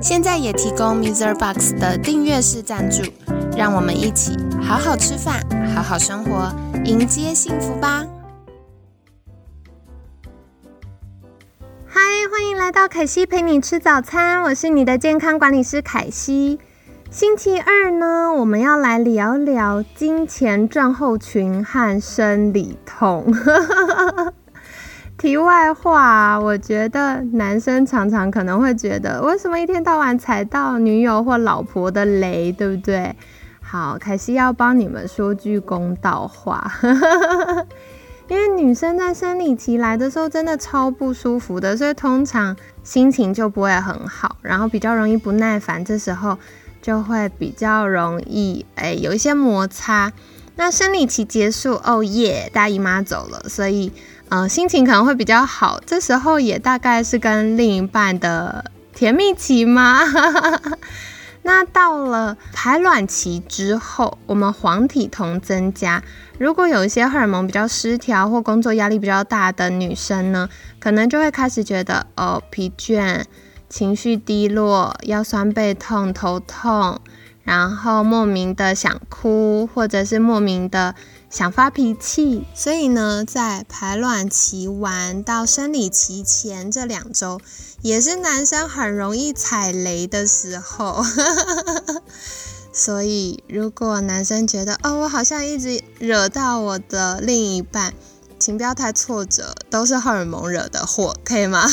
现在也提供 Mr. Box 的订阅式赞助，让我们一起好好吃饭，好好生活，迎接幸福吧！嗨，欢迎来到凯西陪你吃早餐，我是你的健康管理师凯西。星期二呢，我们要来聊聊金钱症候群和生理痛。题外话，我觉得男生常常可能会觉得，为什么一天到晚踩到女友或老婆的雷，对不对？好，凯西要帮你们说句公道话。因为女生在生理期来的时候真的超不舒服的，所以通常心情就不会很好，然后比较容易不耐烦，这时候就会比较容易哎有一些摩擦。那生理期结束，哦耶，大姨妈走了，所以呃心情可能会比较好。这时候也大概是跟另一半的甜蜜期吗？那到了排卵期之后，我们黄体酮增加。如果有一些荷尔蒙比较失调或工作压力比较大的女生呢，可能就会开始觉得哦疲倦、情绪低落、腰酸背痛、头痛，然后莫名的想哭，或者是莫名的。想发脾气，所以呢，在排卵期完到生理期前这两周，也是男生很容易踩雷的时候。所以，如果男生觉得哦，我好像一直惹到我的另一半，请不要太挫折，都是荷尔蒙惹的祸，可以吗？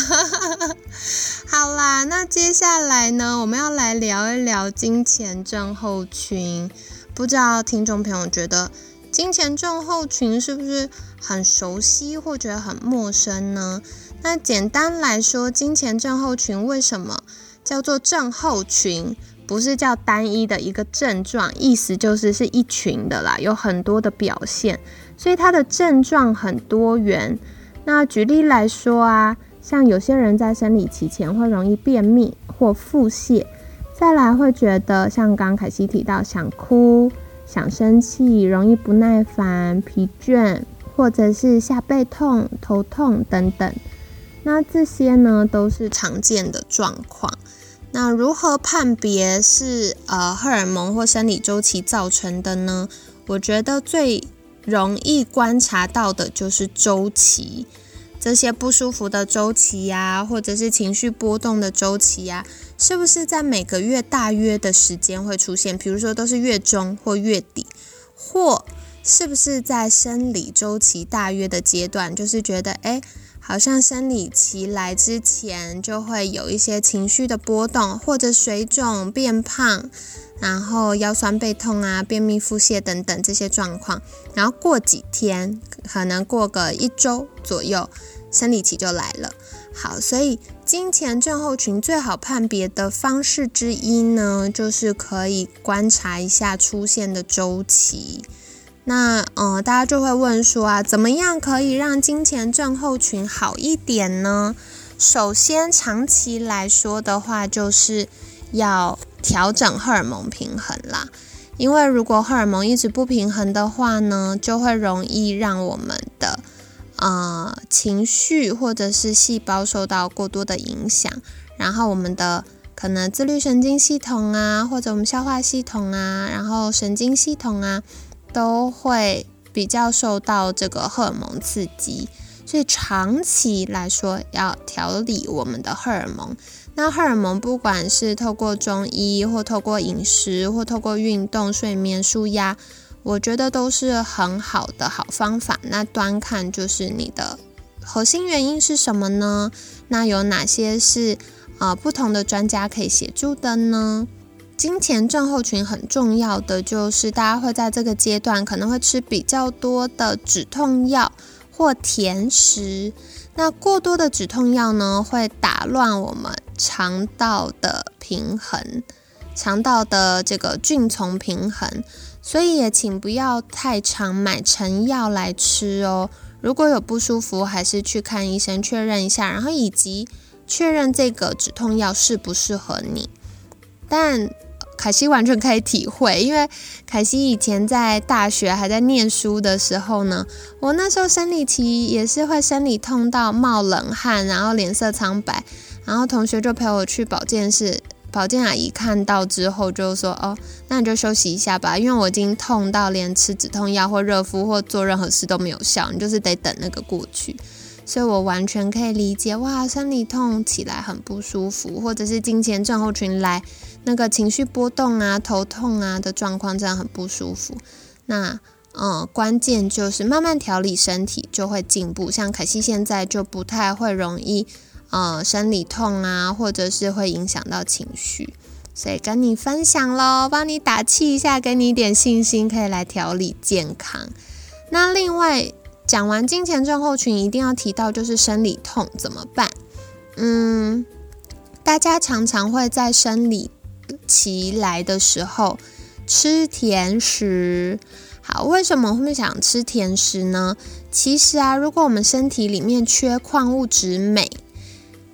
好啦，那接下来呢，我们要来聊一聊金钱症候群。不知道听众朋友觉得？金钱症候群是不是很熟悉或觉得很陌生呢？那简单来说，金钱症候群为什么叫做症候群？不是叫单一的一个症状，意思就是是一群的啦，有很多的表现，所以它的症状很多元。那举例来说啊，像有些人在生理期前会容易便秘或腹泻，再来会觉得像刚凯西提到想哭。想生气，容易不耐烦、疲倦，或者是下背痛、头痛等等。那这些呢，都是常见的状况。那如何判别是呃荷尔蒙或生理周期造成的呢？我觉得最容易观察到的就是周期。这些不舒服的周期呀，或者是情绪波动的周期呀，是不是在每个月大约的时间会出现？比如说都是月中或月底，或是不是在生理周期大约的阶段，就是觉得哎，好像生理期来之前就会有一些情绪的波动，或者水肿、变胖，然后腰酸背痛啊、便秘、腹泻等等这些状况，然后过几天，可能过个一周左右。生理期就来了，好，所以金钱症候群最好判别的方式之一呢，就是可以观察一下出现的周期。那，呃，大家就会问说啊，怎么样可以让金钱症候群好一点呢？首先，长期来说的话，就是要调整荷尔蒙平衡啦。因为如果荷尔蒙一直不平衡的话呢，就会容易让我们的呃，情绪或者是细胞受到过多的影响，然后我们的可能自律神经系统啊，或者我们消化系统啊，然后神经系统啊，都会比较受到这个荷尔蒙刺激，所以长期来说要调理我们的荷尔蒙。那荷尔蒙不管是透过中医，或透过饮食，或透过运动、睡眠、舒压。我觉得都是很好的好方法。那端看就是你的核心原因是什么呢？那有哪些是呃不同的专家可以协助的呢？金钱症候群很重要的就是大家会在这个阶段可能会吃比较多的止痛药或甜食。那过多的止痛药呢，会打乱我们肠道的平衡。肠道的这个菌丛平衡，所以也请不要太常买成药来吃哦。如果有不舒服，还是去看医生确认一下，然后以及确认这个止痛药适不适合你。但凯西完全可以体会，因为凯西以前在大学还在念书的时候呢，我那时候生理期也是会生理痛到冒冷汗，然后脸色苍白，然后同学就陪我去保健室，保健阿姨看到之后就说：“哦，那你就休息一下吧，因为我已经痛到连吃止痛药或热敷或做任何事都没有效，你就是得等那个过去。”所以我完全可以理解，哇，生理痛起来很不舒服，或者是金钱症候群来。那个情绪波动啊、头痛啊的状况，这样很不舒服。那，嗯，关键就是慢慢调理身体，就会进步。像凯西现在就不太会容易，呃，生理痛啊，或者是会影响到情绪。所以跟你分享喽，帮你打气一下，给你一点信心，可以来调理健康。那另外讲完金钱症候群，一定要提到就是生理痛怎么办？嗯，大家常常会在生理。期来的时候吃甜食，好，为什么会想吃甜食呢？其实啊，如果我们身体里面缺矿物质镁，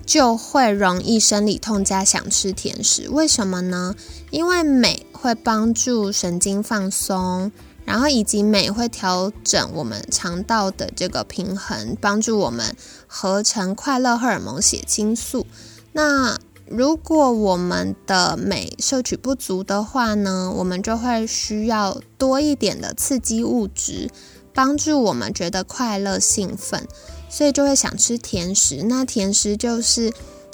就会容易生理痛加想吃甜食。为什么呢？因为镁会帮助神经放松，然后以及镁会调整我们肠道的这个平衡，帮助我们合成快乐荷尔蒙血清素。那如果我们的镁摄取不足的话呢，我们就会需要多一点的刺激物质，帮助我们觉得快乐兴奋，所以就会想吃甜食。那甜食就是，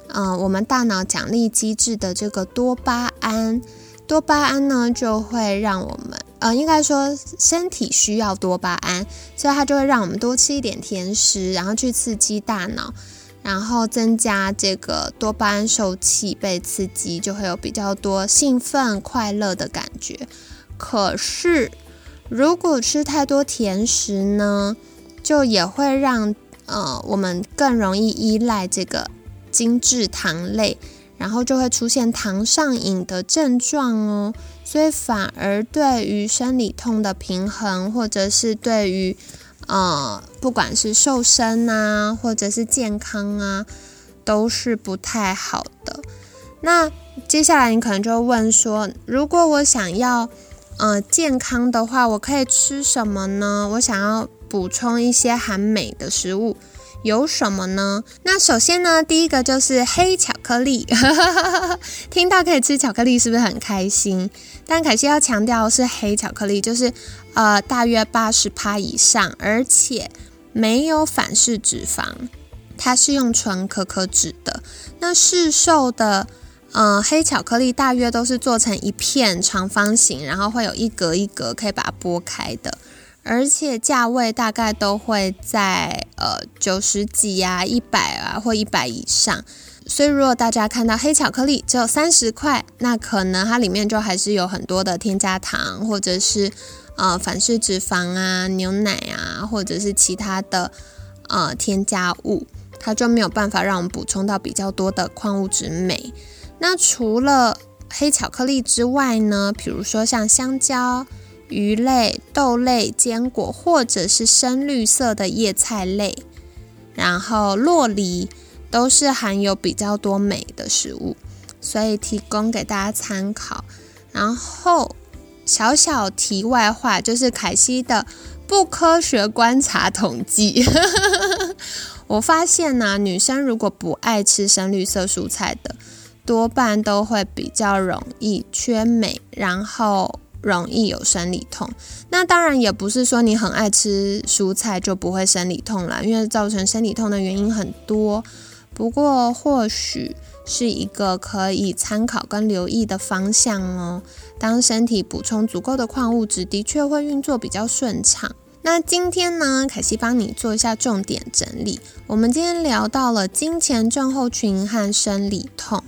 呃，我们大脑奖励机制的这个多巴胺。多巴胺呢，就会让我们，呃，应该说身体需要多巴胺，所以它就会让我们多吃一点甜食，然后去刺激大脑。然后增加这个多巴胺受气被刺激，就会有比较多兴奋快乐的感觉。可是，如果吃太多甜食呢，就也会让呃我们更容易依赖这个精致糖类，然后就会出现糖上瘾的症状哦。所以反而对于生理痛的平衡，或者是对于呃，不管是瘦身啊，或者是健康啊，都是不太好的。那接下来你可能就问说，如果我想要呃健康的话，我可以吃什么呢？我想要补充一些含镁的食物。有什么呢？那首先呢，第一个就是黑巧克力。听到可以吃巧克力，是不是很开心？但凯西要强调是黑巧克力，就是呃大约八十趴以上，而且没有反式脂肪，它是用纯可可脂的。那市售的呃黑巧克力大约都是做成一片长方形，然后会有一格一格可以把它剥开的。而且价位大概都会在呃九十几呀、一百啊或一百以上，所以如果大家看到黑巧克力只有三十块，那可能它里面就还是有很多的添加糖，或者是呃反式脂肪啊、牛奶啊，或者是其他的呃添加物，它就没有办法让我们补充到比较多的矿物质镁。那除了黑巧克力之外呢，比如说像香蕉。鱼类、豆类、坚果，或者是深绿色的叶菜类，然后洛梨都是含有比较多镁的食物，所以提供给大家参考。然后小小题外话，就是凯西的不科学观察统计，我发现呢，女生如果不爱吃深绿色蔬菜的，多半都会比较容易缺镁，然后。容易有生理痛，那当然也不是说你很爱吃蔬菜就不会生理痛了，因为造成生理痛的原因很多。不过或许是一个可以参考跟留意的方向哦。当身体补充足够的矿物质，的确会运作比较顺畅。那今天呢，凯西帮你做一下重点整理。我们今天聊到了金钱症候群和生理痛。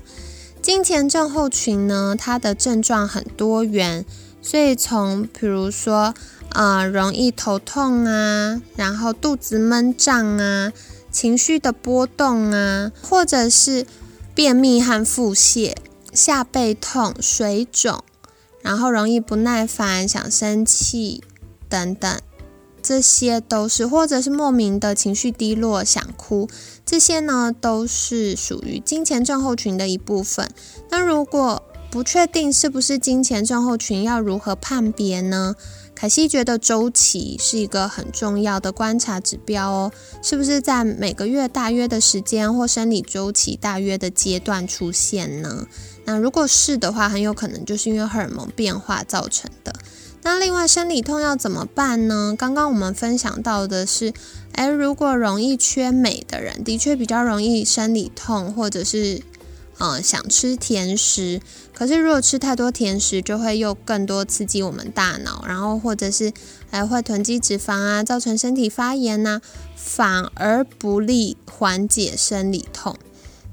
金钱症候群呢，它的症状很多元。所以从比如说，呃，容易头痛啊，然后肚子闷胀啊，情绪的波动啊，或者是便秘和腹泻，下背痛、水肿，然后容易不耐烦、想生气等等，这些都是，或者是莫名的情绪低落、想哭，这些呢都是属于金钱症候群的一部分。那如果不确定是不是金钱症候群，要如何判别呢？凯西觉得周期是一个很重要的观察指标哦，是不是在每个月大约的时间或生理周期大约的阶段出现呢？那如果是的话，很有可能就是因为荷尔蒙变化造成的。那另外生理痛要怎么办呢？刚刚我们分享到的是，诶，如果容易缺镁的人，的确比较容易生理痛，或者是。嗯，想吃甜食，可是如果吃太多甜食，就会又更多刺激我们大脑，然后或者是还会囤积脂肪啊，造成身体发炎呐，反而不利缓解生理痛。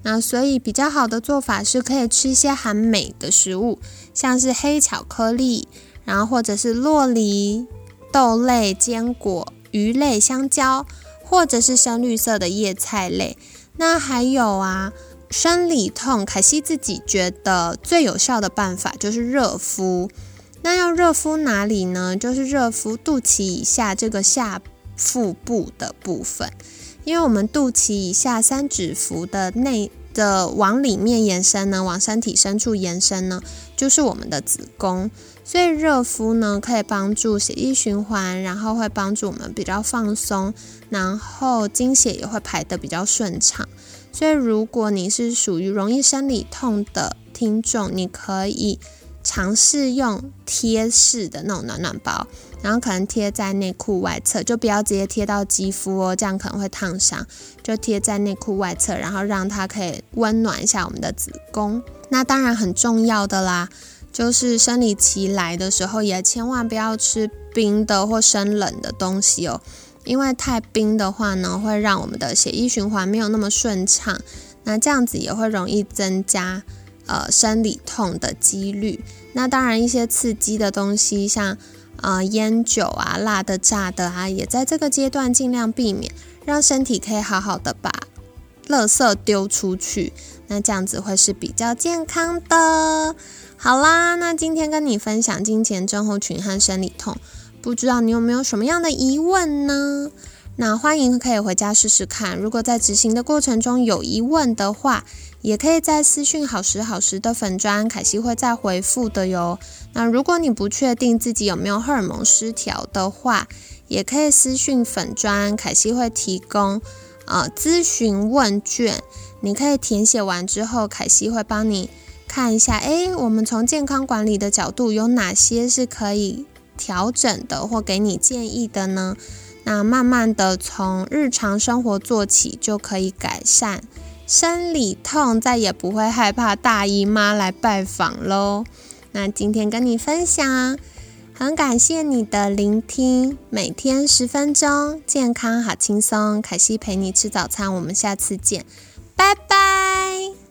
那所以比较好的做法是可以吃一些含镁的食物，像是黑巧克力，然后或者是洛梨、豆类、坚果、鱼类、香蕉，或者是深绿色的叶菜类。那还有啊。生理痛，凯西自己觉得最有效的办法就是热敷。那要热敷哪里呢？就是热敷肚脐以下这个下腹部的部分，因为我们肚脐以下三指腹的内的往里面延伸呢，往身体深处延伸呢，就是我们的子宫。所以热敷呢，可以帮助血液循环，然后会帮助我们比较放松，然后经血也会排得比较顺畅。所以，如果你是属于容易生理痛的听众，你可以尝试用贴式的那种暖暖包，然后可能贴在内裤外侧，就不要直接贴到肌肤哦，这样可能会烫伤。就贴在内裤外侧，然后让它可以温暖一下我们的子宫。那当然很重要的啦，就是生理期来的时候，也千万不要吃冰的或生冷的东西哦。因为太冰的话呢，会让我们的血液循环没有那么顺畅，那这样子也会容易增加呃生理痛的几率。那当然，一些刺激的东西，像呃烟酒啊、辣的、炸的啊，也在这个阶段尽量避免，让身体可以好好的把垃圾丢出去。那这样子会是比较健康的。好啦，那今天跟你分享金钱症候群和生理痛。不知道你有没有什么样的疑问呢？那欢迎可以回家试试看。如果在执行的过程中有疑问的话，也可以在私讯好时好时的粉砖，凯西会再回复的哟。那如果你不确定自己有没有荷尔蒙失调的话，也可以私讯粉砖，凯西会提供呃咨询问卷，你可以填写完之后，凯西会帮你看一下，诶，我们从健康管理的角度有哪些是可以。调整的或给你建议的呢？那慢慢的从日常生活做起，就可以改善生理痛，再也不会害怕大姨妈来拜访喽。那今天跟你分享，很感谢你的聆听，每天十分钟，健康好轻松，凯西陪你吃早餐，我们下次见，拜拜。